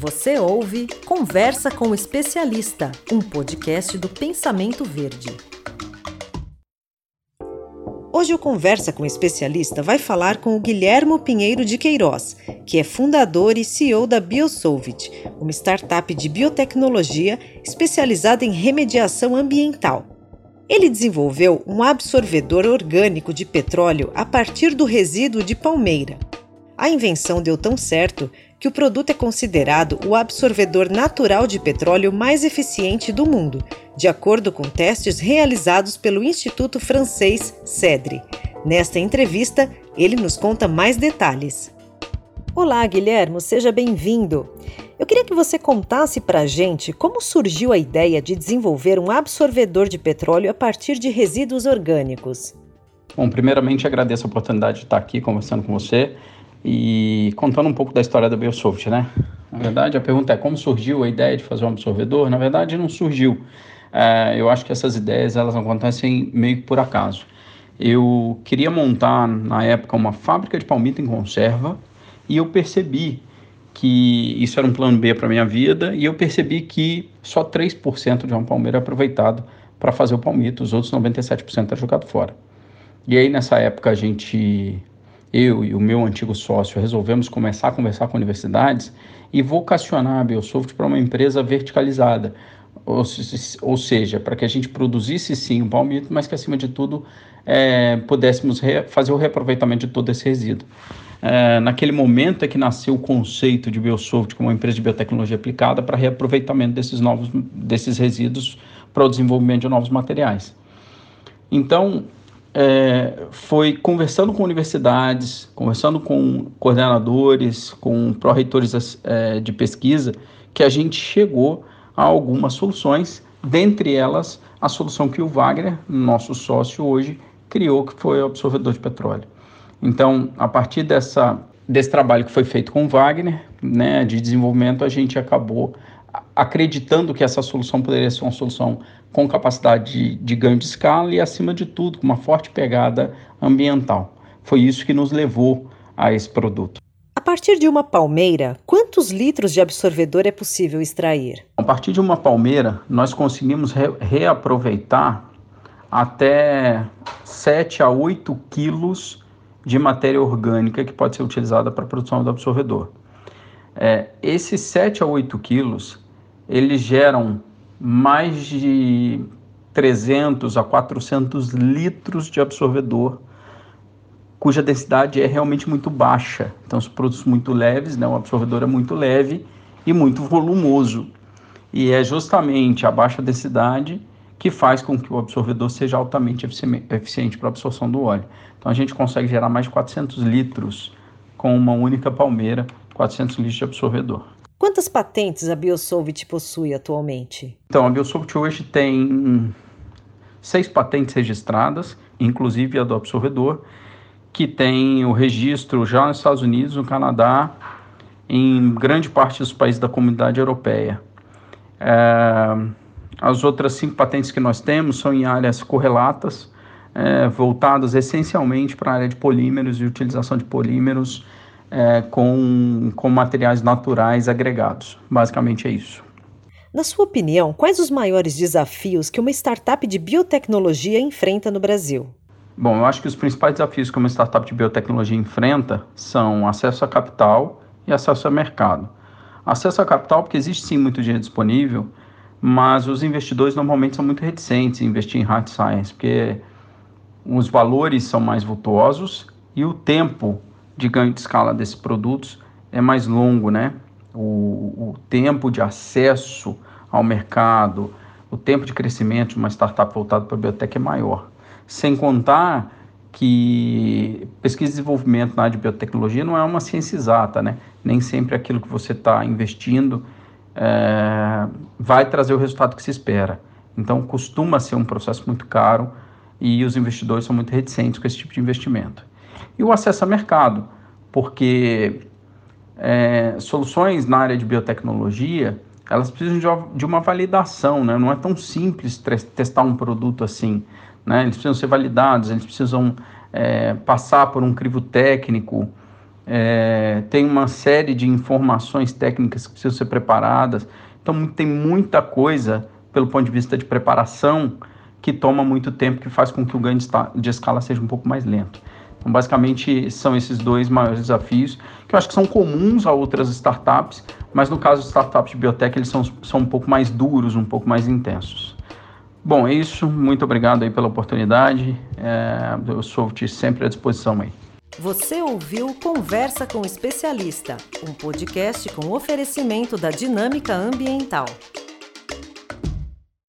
Você ouve Conversa com o Especialista, um podcast do Pensamento Verde. Hoje o Conversa com o Especialista vai falar com o Guilhermo Pinheiro de Queiroz, que é fundador e CEO da Biosolvit, uma startup de biotecnologia especializada em remediação ambiental. Ele desenvolveu um absorvedor orgânico de petróleo a partir do resíduo de palmeira. A invenção deu tão certo que o produto é considerado o absorvedor natural de petróleo mais eficiente do mundo, de acordo com testes realizados pelo Instituto Francês CEDRE. Nesta entrevista, ele nos conta mais detalhes. Olá, Guilherme, seja bem-vindo. Eu queria que você contasse para a gente como surgiu a ideia de desenvolver um absorvedor de petróleo a partir de resíduos orgânicos. Bom, primeiramente agradeço a oportunidade de estar aqui conversando com você e contando um pouco da história da Biosoft, né? Na verdade, a pergunta é como surgiu a ideia de fazer um absorvedor? Na verdade, não surgiu. É, eu acho que essas ideias elas acontecem meio que por acaso. Eu queria montar na época uma fábrica de palmito em conserva e eu percebi que isso era um plano B para minha vida e eu percebi que só 3% de uma palmeira é aproveitado para fazer o palmito, os outros 97% é jogado fora. E aí nessa época a gente eu e o meu antigo sócio resolvemos começar a conversar com universidades e vocacionar a Biosoft para uma empresa verticalizada, ou, ou seja, para que a gente produzisse sim o palmito, mas que acima de tudo é, pudéssemos fazer o reaproveitamento de todo esse resíduo. É, naquele momento é que nasceu o conceito de Biosoft como uma empresa de biotecnologia aplicada para reaproveitamento desses novos desses resíduos para o desenvolvimento de novos materiais. Então, é, foi conversando com universidades, conversando com coordenadores, com pró-reitores é, de pesquisa, que a gente chegou a algumas soluções, dentre elas a solução que o Wagner, nosso sócio hoje, criou, que foi o absorvedor de petróleo. Então, a partir dessa, desse trabalho que foi feito com o Wagner, né, de desenvolvimento, a gente acabou acreditando que essa solução poderia ser uma solução com capacidade de, de ganho de escala e, acima de tudo, com uma forte pegada ambiental. Foi isso que nos levou a esse produto. A partir de uma palmeira, quantos litros de absorvedor é possível extrair? A partir de uma palmeira, nós conseguimos re reaproveitar até 7 a 8 quilos de matéria orgânica que pode ser utilizada para a produção do absorvedor. É, esses 7 a 8 quilos, eles geram mais de 300 a 400 litros de absorvedor, cuja densidade é realmente muito baixa. Então, são produtos muito leves, né? o absorvedor é muito leve e muito volumoso. E é justamente a baixa densidade que faz com que o absorvedor seja altamente eficiente para a absorção do óleo. Então, a gente consegue gerar mais de 400 litros com uma única palmeira, 400 litros de absorvedor. Quantas patentes a Biosolvit possui atualmente? Então, a Biosolvit hoje tem seis patentes registradas, inclusive a do absorvedor, que tem o registro já nos Estados Unidos, no Canadá, em grande parte dos países da comunidade europeia. É, as outras cinco patentes que nós temos são em áreas correlatas, é, voltadas essencialmente para a área de polímeros e utilização de polímeros é, com, com materiais naturais agregados. Basicamente é isso. Na sua opinião, quais os maiores desafios que uma startup de biotecnologia enfrenta no Brasil? Bom, eu acho que os principais desafios que uma startup de biotecnologia enfrenta são acesso a capital e acesso a mercado. Acesso a capital, porque existe sim muito dinheiro disponível, mas os investidores normalmente são muito reticentes em investir em hard science, porque os valores são mais vultuosos e o tempo de ganho de escala desses produtos é mais longo, né? O, o tempo de acesso ao mercado, o tempo de crescimento de uma startup voltada para a biotech é maior. Sem contar que pesquisa e desenvolvimento na área de biotecnologia não é uma ciência exata, né? Nem sempre aquilo que você está investindo é, vai trazer o resultado que se espera. Então, costuma ser um processo muito caro e os investidores são muito reticentes com esse tipo de investimento e o acesso a mercado, porque é, soluções na área de biotecnologia elas precisam de uma validação, né? não é tão simples testar um produto assim. Né? Eles precisam ser validados, eles precisam é, passar por um crivo técnico é, tem uma série de informações técnicas que precisam ser preparadas. Então, tem muita coisa, pelo ponto de vista de preparação, que toma muito tempo, que faz com que o ganho de escala seja um pouco mais lento. Então, basicamente, são esses dois maiores desafios, que eu acho que são comuns a outras startups, mas no caso de startups de biotech, eles são, são um pouco mais duros, um pouco mais intensos. Bom, é isso. Muito obrigado aí pela oportunidade. É, eu sou sempre à disposição aí. Você ouviu Conversa com o Especialista, um podcast com oferecimento da Dinâmica Ambiental.